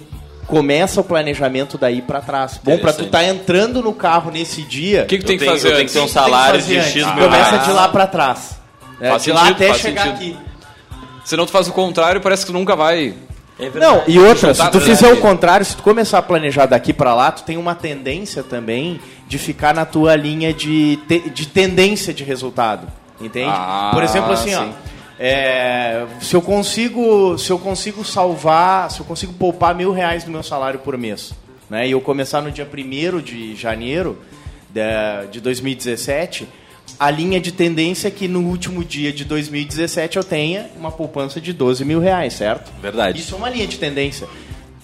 começa o planejamento daí pra trás. Bom, pra tu tá entrando no carro nesse dia, O que, que tem que fazer antes? que ter um tem salário de. X mil Começa reais. de lá pra trás. Faz de lá sentido, até faz chegar sentido. aqui. Senão tu faz o contrário, parece que tu nunca vai É. Não, e outra, se tu pra- fizer o contrário, se tu começar a planejar daqui pra lá, tu tem uma tendência também de ficar na tua linha de, te- de tendência de resultado. Entende? Ah, Por exemplo, assim, ó. sim. é, se eu consigo se eu consigo salvar se eu consigo poupar mil reais do meu salário por mês né e eu começar no dia 1 de janeiro de, de 2017 a linha de tendência é que no último dia de 2017 eu tenha uma poupança de 12 mil reais certo Verdade. isso é uma linha de tendência.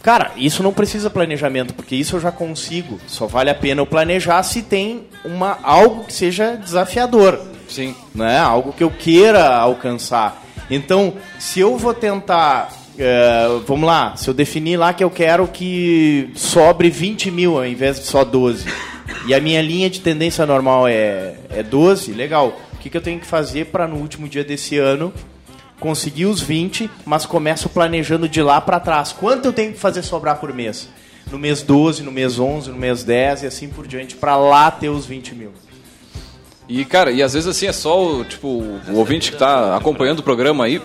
Cara, isso não precisa planejamento, porque isso eu já consigo. Só vale a pena eu planejar se tem uma, algo que seja desafiador. Sim. Né? Algo que eu queira alcançar. Então, se eu vou tentar. Eh, vamos lá, se eu definir lá que eu quero que sobre 20 mil ao invés de só 12. E a minha linha de tendência normal é, é 12, legal. O que, que eu tenho que fazer para no último dia desse ano conseguir os 20, mas começo planejando de lá para trás. Quanto eu tenho que fazer sobrar por mês? No mês 12, no mês 11, no mês 10 e assim por diante, para lá ter os 20 mil. E, cara, e às vezes assim é só o, tipo, o ouvinte que tá acompanhando o programa aí.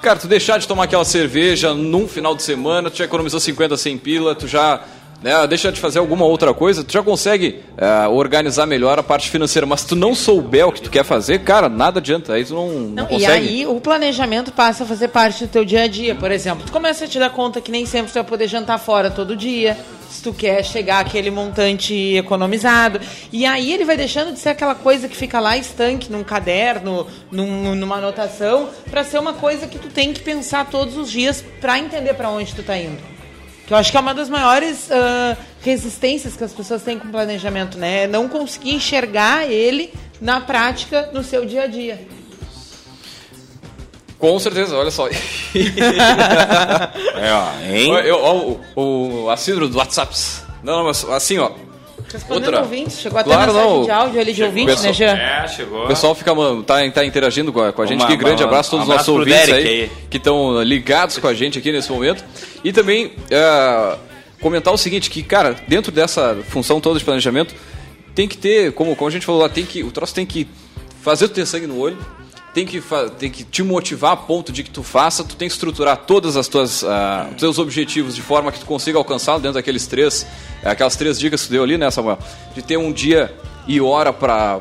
Cara, tu deixar de tomar aquela cerveja num final de semana, tu já economizou 50, 100 pila, tu já né, deixa de fazer alguma outra coisa, tu já consegue é, organizar melhor a parte financeira. Mas se tu não souber o que tu quer fazer, cara, nada adianta. Aí tu não, não, Não, e consegue. aí o planejamento passa a fazer parte do teu dia a dia. Por exemplo, tu começa a te dar conta que nem sempre tu vai poder jantar fora todo dia. Se tu quer chegar àquele montante economizado. E aí ele vai deixando de ser aquela coisa que fica lá estanque num caderno, num- numa anotação, para ser uma coisa que tu tem que pensar todos os dias para entender para onde tu tá indo. Que eu acho que é uma das maiores ah, resistências que as pessoas têm com o planejamento, né? É não conseguir enxergar ele na prática no seu dia a dia. Com certeza, olha só. <laughs> É, ó, hein? Olha, eu- ó, o, o, a síndrome do WhatsApp. Não, não, mas assim, ó. Respondendo Outra. ouvintes, chegou até Claro, mensagem não. de áudio ali de Chegou. ouvintes, né, Pessoal- Jean? É, chegou. O pessoal fica, mano, tá, tá interagindo com a, com a gente Uma- aqui. Grande uma- abraço a todos um os nossos ouvintes Derek aí, aí. que estão ligados com a gente aqui nesse momento. E também é, comentar o seguinte, que, cara, dentro dessa função toda de planejamento, tem que ter, como, como a gente falou lá, tem que, o troço tem que fazer tu ter sangue no olho, tem que, tem que te motivar a ponto de que tu faça, tu tem que estruturar todas as tuas, ah, os teus objetivos de forma que tu consiga alcançá-los dentro daqueles três, aquelas três dicas que tu deu ali, né, Samuel? De ter um dia e hora para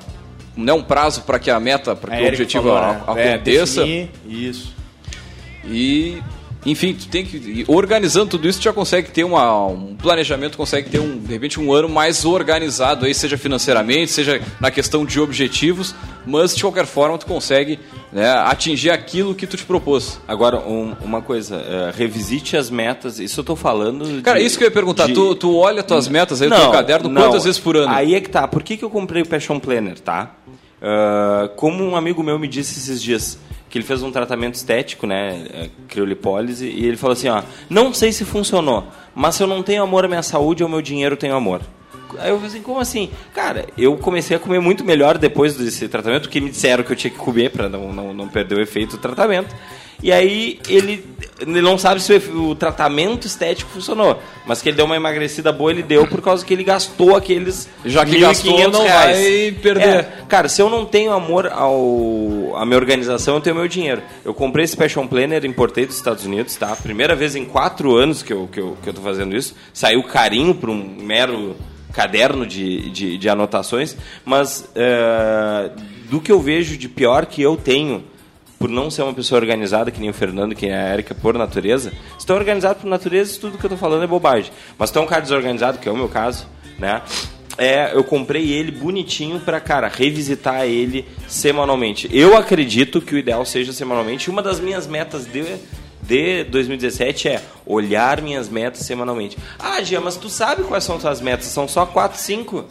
né, um prazo para que a meta, para que A o objetivo falou, né? aconteça. É, definir, isso. E, enfim, tu tem que. organizando tudo isso, tu já consegue ter uma, um planejamento, consegue ter um, de repente, um ano mais organizado aí, seja financeiramente, seja na questão de objetivos, mas de qualquer forma tu consegue né, atingir aquilo que tu te propôs. Agora, um- uma coisa, é, revisite as metas, isso eu tô falando. Cara, de- isso que eu ia perguntar, de- tu, tu olha tuas metas aí no teu caderno não. quantas vezes por ano? Aí é que tá. Por que, que eu comprei o Passion Planner, tá? Ah, como um amigo meu me disse esses dias, que ele fez um tratamento estético, né? é, Criolipólise, e ele falou assim: ó, não sei se funcionou, mas se eu não tenho amor à minha saúde, ao meu dinheiro tenho amor. Aí eu falei assim, como assim? Cara, eu comecei a comer muito melhor depois desse tratamento, porque me disseram que eu tinha que comer para não, não, não perder o efeito do tratamento. E aí ele, ele não sabe se o, tratamento estético funcionou, mas que ele deu uma emagrecida boa, ele deu por causa que ele gastou aqueles Já que 1.500 gastou, não reais. vai perder. É, cara, se eu não tenho amor ao à minha organização, eu tenho meu dinheiro. Eu comprei esse Passion Planner, importei dos Estados Unidos, tá? Primeira vez em quatro anos que eu, que eu, que eu tô fazendo isso. Saiu carinho para um mero caderno de, de, de anotações, mas é, do que eu vejo de pior que eu tenho por não ser uma pessoa organizada, que nem o Fernando, que nem a Erika, por natureza, se tu é organizado por natureza, tudo que eu tô falando é bobagem. Mas tu é um cara desorganizado, que é o meu caso, né? É, eu comprei ele bonitinho pra, cara, revisitar ele semanalmente. Eu acredito que o ideal seja semanalmente. Uma das minhas metas de, de 2017 é olhar minhas metas semanalmente. Ah, Gia, mas tu sabe quais são tuas metas? São só 4, 5?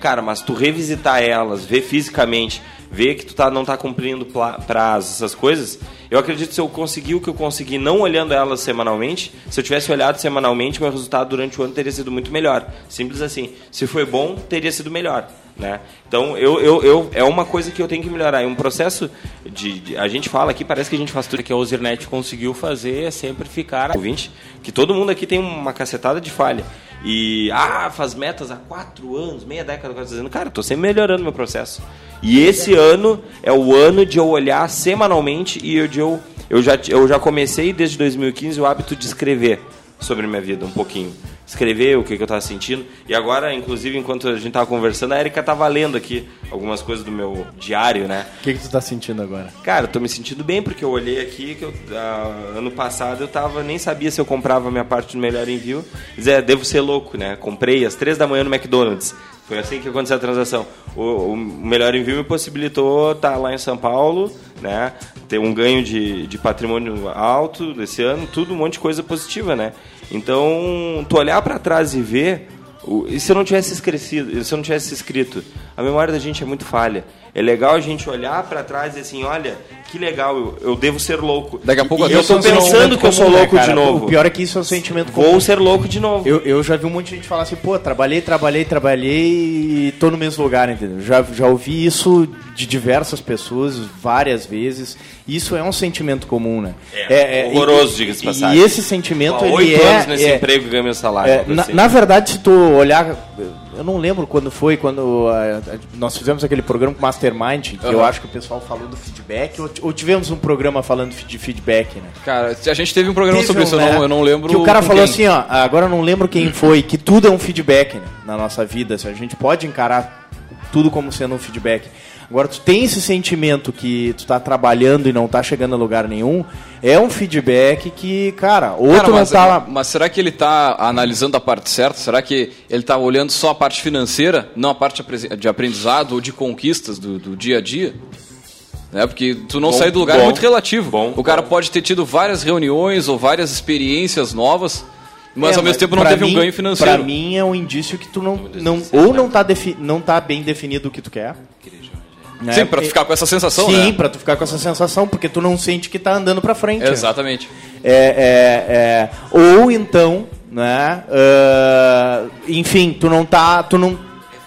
Cara, mas tu revisitar elas, ver fisicamente, ver que tu tá, não tá cumprindo prazos, essas coisas, eu acredito que se eu conseguir o que eu consegui não olhando elas semanalmente, se eu tivesse olhado semanalmente, meu resultado durante o ano teria sido muito melhor. Simples assim. Se foi bom, teria sido melhor. Né? Então, eu, eu, eu, é uma coisa que eu tenho que melhorar. É um processo de, de- A gente fala aqui, parece que a gente faz tudo que a Ozirnet conseguiu fazer é sempre ficar ouvinte, que todo mundo aqui tem uma cacetada de falha. E, ah, faz metas há quatro anos, meia década, quase dizendo, cara, tô sempre melhorando meu processo. E esse ano é o ano de eu olhar semanalmente e de eu eu já, eu já comecei desde 2015 o hábito de escrever sobre minha vida um pouquinho. Escrever o que, que eu estava sentindo. E agora, inclusive, enquanto a gente estava conversando, a Erika estava lendo aqui algumas coisas do meu diário, né? O que, que tu tá sentindo agora? Cara, eu tô me sentindo bem porque eu olhei aqui que eu, ah, ano passado eu tava nem sabia se eu comprava a minha parte do melhor envio. Zé, devo ser louco, né? Comprei às três da manhã no McDonald's. Foi assim que aconteceu a transação. O, o melhor envio me possibilitou estar lá em São Paulo, né? Ter um ganho de, de patrimônio alto desse ano, tudo um monte de coisa positiva, né? Então, tu olhar para trás e ver E se eu não tivesse esquecido, se eu não tivesse escrito, a memória da gente é muito falha. É legal a gente olhar pra trás e assim, olha, que legal, eu, eu devo ser louco. Daqui a pouco e eu o tô pensando que eu sou né, louco de novo. O pior é que isso é um sentimento Vou comum. ser louco de novo. Eu, eu já vi um monte de gente falar assim, pô, trabalhei, trabalhei, trabalhei e tô no mesmo lugar, entendeu? Já, já ouvi isso de diversas pessoas várias vezes. Isso é um sentimento comum, né? É, horroroso, e- diga-se de e- passagem. E esse sentimento, Há ele oito é... anos nesse é- emprego e ganho meu salário. é, na, assim. na verdade, se tu olhar, eu não lembro quando foi, quando ah, nós fizemos aquele programa com o Mastermind, que eu Aham. acho que o pessoal falou do feedback, ou, ou tivemos um programa falando de feedback, né? Cara, a gente teve um programa Teve sobre um, isso, eu, né? não, eu não lembro. Que o cara falou quem. assim, ó, agora eu não lembro quem foi, que tudo é um feedback né, na nossa vida. se A gente pode encarar tudo como sendo um feedback. Agora, tu tem esse sentimento que tu tá trabalhando e não tá chegando a lugar nenhum, é um feedback que, cara, ou Cara, tu não mas, tá... mas será que ele está analisando a parte certa? Será que ele está olhando só a parte financeira, não a parte de aprendizado ou de conquistas do, do dia a dia? Né? Porque tu não Bom, sair do lugar é bom, muito relativo. bom, o cara bom. pode ter tido várias reuniões ou várias experiências novas, mas É, ao mesmo tempo não teve mim- um ganho financeiro. Pra mim é um indício que tu não, não ou não tá, defi- não tá bem definido o que tu quer. Né? Sim, pra tu ficar com essa sensação, Sim, né? pra tu ficar com essa sensação, porque tu não sente que tá andando pra frente. né? Exatamente. É, é, é, ou então, né? ah, enfim, tu não tá, tu não,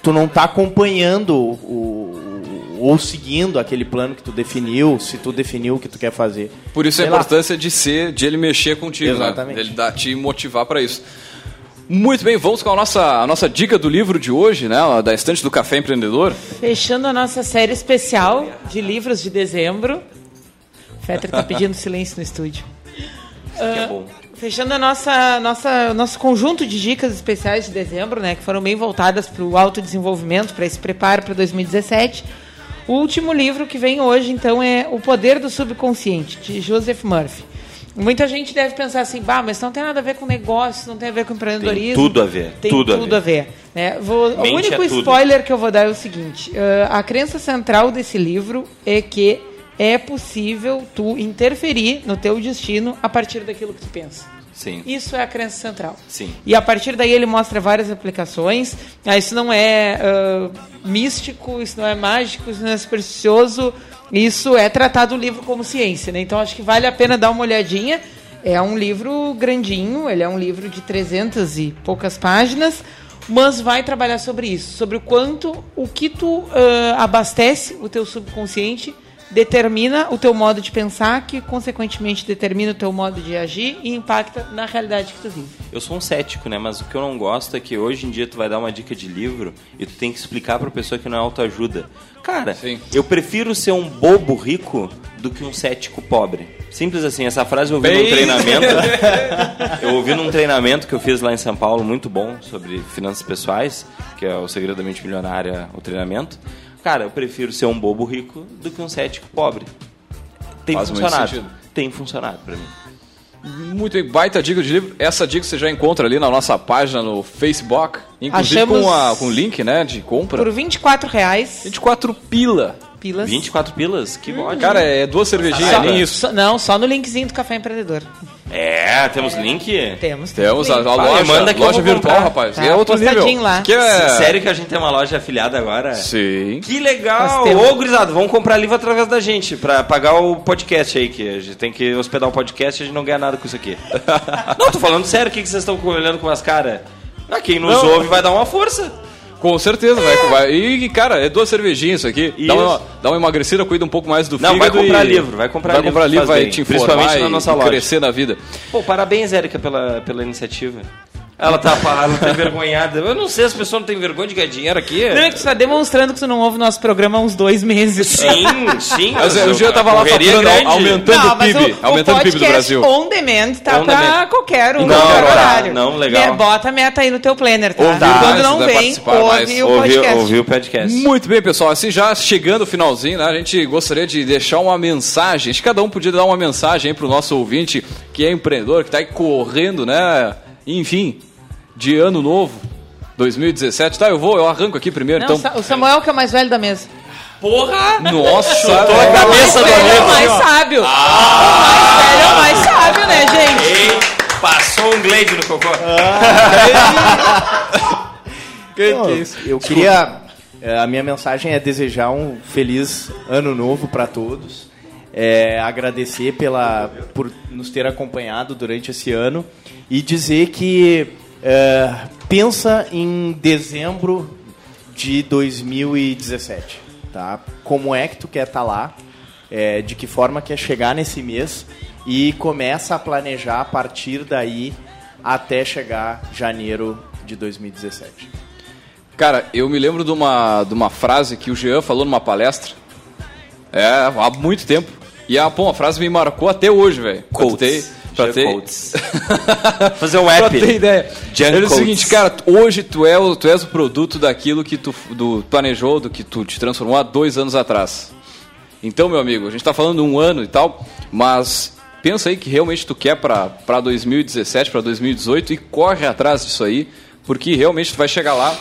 tu não tá acompanhando o, ou seguindo aquele plano que tu definiu, se tu definiu o que tu quer fazer. Por isso Sei a lá. importância de ser, de ele mexer contigo, Exatamente. né? Ele dar, te motivar para isso. Muito bem, vamos com a nossa, a nossa dica do livro de hoje, né? Da estante do Café Empreendedor. Fechando a nossa série especial de livros de dezembro. O Fetter tá pedindo <laughs> silêncio no estúdio. bom. Fechando a nossa, nossa, nosso conjunto de dicas especiais de dezembro, né, que foram bem voltadas para o autodesenvolvimento, para esse preparo para 2017. O último livro que vem hoje, então, é O Poder do Subconsciente, de Joseph Murphy. Muita gente deve pensar assim, bah, mas não tem nada a ver com negócio, não tem a ver com empreendedorismo. Tem tudo a ver, Tem tudo a tudo a ver. né? Vou- o único é tudo. spoiler que eu vou dar é o seguinte: ah, a crença central desse livro é que é possível tu interferir no teu destino a partir daquilo que tu pensa. Sim. Isso é a crença central. Sim. E a partir daí ele mostra várias aplicações. Ah, isso não é ah, místico, isso não é mágico, isso não é supersticioso. Isso é tratado no livro como ciência, né? Então acho que vale a pena dar uma olhadinha. É um livro grandinho, ele é um livro de 300 e poucas páginas, mas vai trabalhar sobre isso, sobre o quanto o que tu ah, abastece o teu subconsciente determina o teu modo de pensar, que consequentemente determina o teu modo de agir e impacta na realidade que tu vive. Eu sou um cético, né? Mas o que eu não gosto é que hoje em dia tu vai dar uma dica de livro e tu tem que explicar pra pessoa que não é autoajuda. Cara, eu prefiro ser um bobo rico do que um cético pobre. Simples assim, essa frase eu ouvi Bem- num treinamento. <laughs> eu ouvi num treinamento que eu fiz lá em São Paulo, muito bom, sobre finanças pessoais, que é o Segredo da Mente Milionária, o treinamento. Cara, eu prefiro ser um bobo rico do que um cético pobre. Tem Faz funcionado. Tem funcionado pra mim. Muito bem, baita dica de livro. Essa dica você já encontra ali na nossa página no Facebook, inclusive Achamos- com, a, com o link né, de compra. Por 24 reais. 24 pila. Pilas. 24 pilas? Que bom. Cara, é duas cervejinhas, Só- nem isso. só- não, só no linkzinho do Café Empreendedor. É, temos link? Temos. Temos a, a link. loja, manda que eu loja virtual, comprar. rapaz. Tá é outro postadinho nível. lá. Que é... Sério que a gente tem uma loja afiliada agora? Sim. Que legal! Ô, gurizada, vamos comprar livro através da gente, pra pagar o podcast aí, que a gente tem que hospedar o podcast e a gente não ganha nada com isso aqui. <laughs> não, tô falando sério, o que que vocês estão olhando com as caras? Ah, quem nos Não. ouve vai dar uma força. Com certeza, vai, vai. E, cara, é duas cervejinhas isso aqui. Dá Isso. uma, dá uma emagrecida, cuida um pouco mais do Não, fígado vai comprar e- livro, vai comprar vai livro, comprar livro, vai bem. te informar Principalmente na nossa e loja. crescer na vida. Pô, parabéns, Érica, pela, pela iniciativa. Ela tá, ela tá envergonhada. Eu não sei, as pessoas não têm vergonha de ganhar dinheiro aqui. Não, é que tu tá demonstrando que tu não ouve nosso programa há uns dois meses. Sim, sim. Mas mas o Jean tava lá faturando, grande. aumentando Não, o PIB. o, aumentando o o PIB do podcast Brasil. on demand tá On pra demand. qualquer um, Não, qualquer tá, horário. não, legal. É, bota a meta aí no teu planner, tá? Ouvir Quando não vem, ouve o Ouviu, podcast. ouviu o podcast. Muito bem, pessoal. Assim, já chegando o finalzinho, né, a gente gostaria de deixar uma mensagem. Acho que cada um podia dar uma mensagem aí pro nosso ouvinte que é empreendedor, que tá aí correndo, né? Enfim, de ano novo, 2017. Tá, eu vou, eu arranco aqui primeiro, Não, então. o Samuel que é o mais velho da mesa. Porra! Nossa, Chutou a velho. cabeça o do é o mais sábio. O mais velho é o mais sábio, né, gente? Ei, passou um glade no cocô. <laughs> Não, Eu queria. eh, A minha mensagem é desejar um feliz ano novo para todos. É, agradecer pela, por nos ter acompanhado durante esse ano e dizer que eh, pensa em dezembro de 2017, tá? Como é que tu quer estar lá? Eh, de que forma quer chegar nesse mês e começa a planejar a partir daí até chegar janeiro de 2017. Cara, eu me lembro de uma, de uma frase que o Jean falou numa palestra. É, há muito tempo. E a, pô, a frase me marcou até hoje, velho. Quotes. Pra ter. <laughs> Fazer um pra app. ter ideia. Jean Ele é o seguinte, cara, hoje tu, é o, tu és o produto daquilo que tu do, planejou, do que tu te transformou há dois anos atrás. Então, meu amigo, a gente tá falando um ano e tal, mas pensa aí que realmente tu quer pra, pra 2017, pra 2018 e corre atrás disso aí, porque realmente tu vai chegar lá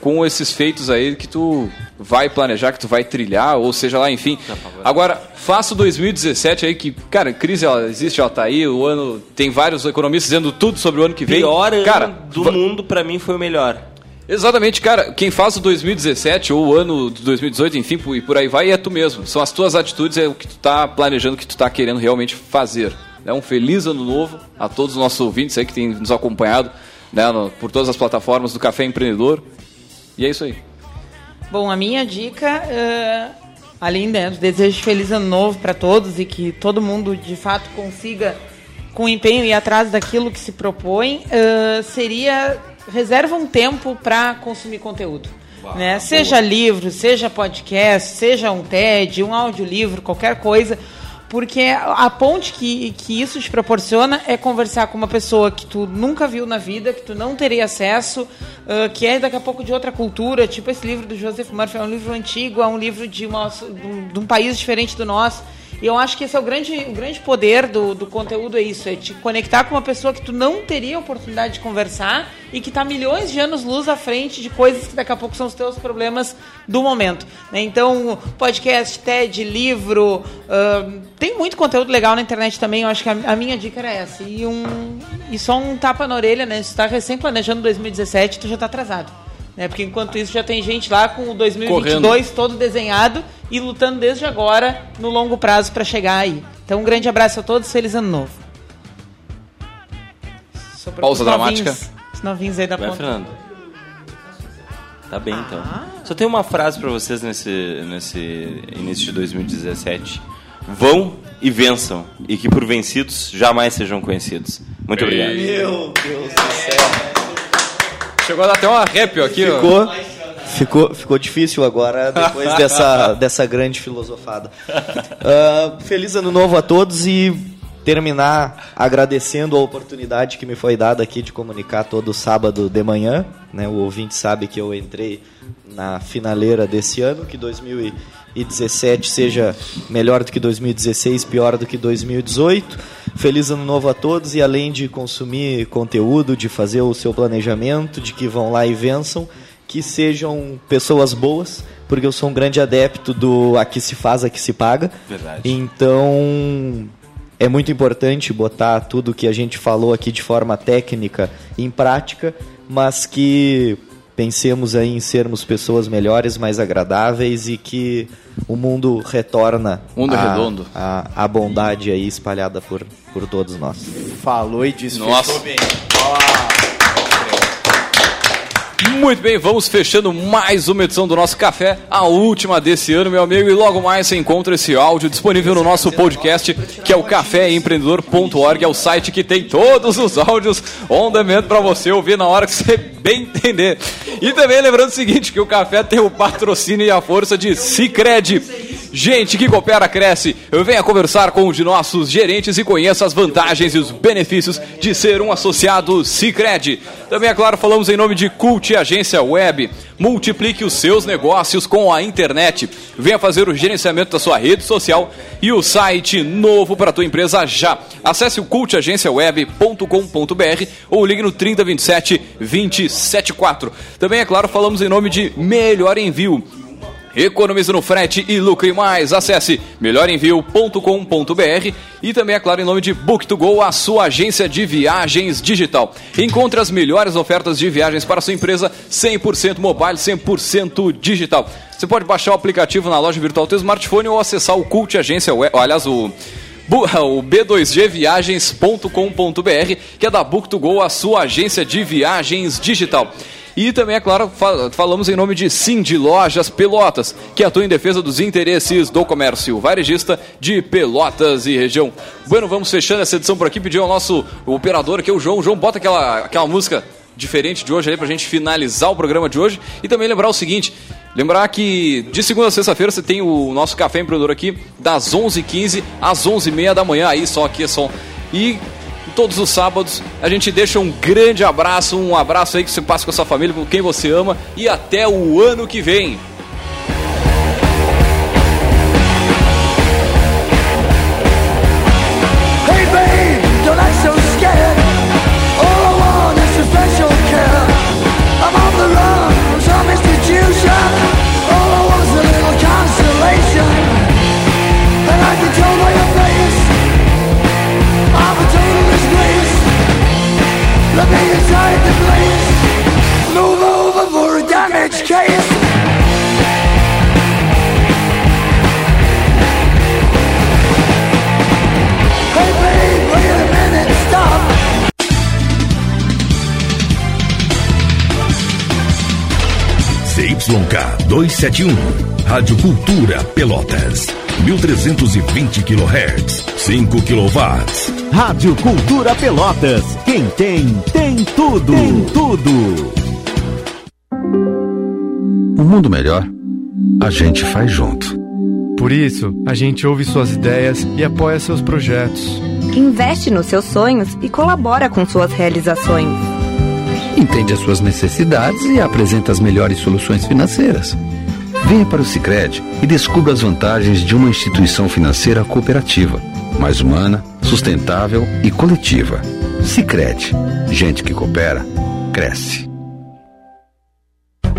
com esses feitos aí que tu vai planejar, que tu vai trilhar, ou seja lá, enfim. Agora, faça o 2017 aí que, cara, crise ela existe, ela tá aí, o ano tem vários economistas dizendo tudo sobre o ano que vem. Pior ano cara, do va- mundo pra mim foi o melhor. Exatamente, cara. Quem faz o 2017 ou o ano de 2018, enfim, e por aí vai, é tu mesmo. São as tuas atitudes, é o que tu tá planejando, o que tu tá querendo realmente fazer. É um feliz ano novo a todos os nossos ouvintes aí que têm nos acompanhado né, no- por todas as plataformas do Café Empreendedor. E é isso aí. Bom, a minha dica, eh, além né, do desejo de feliz ano novo para todos e que todo mundo de fato consiga, com empenho, ir atrás daquilo que se propõe, eh, seria reserva um tempo para consumir conteúdo. Né? Seja livro, seja podcast, seja um TED, um audiolivro, qualquer coisa. Porque a ponte que, que isso te proporciona é conversar com uma pessoa que tu nunca viu na vida, que tu não teria acesso, ah, que é daqui a pouco de outra cultura, tipo esse livro do Joseph Murphy, é um livro antigo, é um livro de, uma, um, de um país diferente do nosso. E eu acho que esse é o grande, o grande poder do, do conteúdo, é isso, é te conectar com uma pessoa que tu não teria oportunidade de conversar e que está milhões de anos luz à frente de coisas que daqui a pouco são os teus problemas do momento. né? Então, podcast, TED, livro, ahn, tem muito conteúdo legal na internet também, eu acho que a, a minha dica era essa. E, um, e só um tapa na orelha, né? Se tu tá recém planejando 2017, tu já tá atrasado. Né? Porque enquanto isso já tem gente lá com o 2022 todo desenhado e lutando desde agora no longo prazo para chegar aí. Então um grande abraço a todos, feliz ano novo. Sobrou Pausa dramática. novinhos, Os novinhos aí da Vai, ponta. Fernando. Tá bem, então. Só tenho uma frase pra vocês nesse, nesse início de 2017. Vão e vençam, e que por vencidos jamais sejam conhecidos. Muito obrigado. Meu Deus do céu. Chegou a dar até um arrepio aqui, ó. Ficou, ficou, ficou difícil agora, depois dessa, <laughs> dessa grande filosofada. Ah, feliz ano novo a todos e terminar agradecendo a oportunidade que me foi dada aqui de comunicar todo sábado de manhã. Né? O ouvinte sabe que eu entrei na finaleira desse ano, que 2017 seja melhor do que 2016, pior do que 2018. Feliz ano novo a todos e além de consumir conteúdo, de fazer o seu planejamento, de que vão lá e vençam, que sejam pessoas boas, porque eu sou um grande adepto do aqui se faz, aqui se paga. Verdade. Então, é muito importante botar tudo que a gente falou aqui de forma técnica em prática, mas que pensemos aí em sermos pessoas melhores, mais agradáveis e que o mundo retorna Mundo a, redondo. A, a bondade aí espalhada por, por todos nós. Falou e disse Nossa. fechou bem. Muito bem, vamos fechando mais uma edição do nosso café, a última desse ano, meu amigo, e logo mais você encontra esse áudio disponível no nosso podcast, que é o caféempreendedor.org, é o site que tem todos os áudios on demand para você ouvir na hora que você bem entender. E também lembrando o seguinte, que o café tem o patrocínio e a força de Cicred. Gente que coopera, cresce. Venha conversar com um de nossos gerentes e conheça as vantagens e os benefícios de ser um associado Cicred. Também, é claro, falamos em nome de Cult Agência Web. Multiplique os seus negócios com a internet. Venha fazer o gerenciamento da sua rede social e o site novo para a tua empresa já. Acesse o cultagenciaweb.com.br ou ligue no 3027 274. Também, é claro, falamos em nome de Melhor Envio. Economize no frete e lucre mais. Acesse melhorenvio.com.br e também, é claro, em nome de Book2Go, a sua agência de viagens digital. Encontre as melhores ofertas de viagens para sua empresa 100% mobile, 100% digital. Você pode baixar o aplicativo na loja virtual do seu smartphone ou acessar o Cult Agência aliás, o <laughs> o b2gviagens.com.br, que é da Book2Go, a sua agência de viagens digital. E também, é claro, fa- falamos em nome de Sim de Lojas Pelotas, que atua em defesa dos interesses do comércio varejista de Pelotas e região. Bueno, vamos fechando essa edição por aqui, pedir ao nosso operador aqui, o João. João, bota aquela, aquela música diferente de hoje aí pra gente finalizar o programa de hoje. E também lembrar o seguinte, lembrar que de segunda a sexta-feira você tem o nosso Café Empreendedor aqui, das 11h15 às 11h30 da manhã, aí só aqui é som. E todos os sábados a gente deixa um grande abraço, um abraço aí que você passa com a sua família, com quem você ama e até o ano que vem. CYK 271, Rádio Cultura Pelotas, 1320 kHz, 5 kW. Rádio Cultura Pelotas. Quem tem, tem tudo. Tem tudo. Um mundo melhor, a gente faz junto. Por isso, a gente ouve suas ideias e apoia seus projetos. Investe nos seus sonhos e colabora com suas realizações. Entende as suas necessidades e apresenta as melhores soluções financeiras. Venha para o Sicredi e descubra as vantagens de uma instituição financeira cooperativa, mais humana, sustentável e coletiva. Sicredi, gente que coopera, cresce.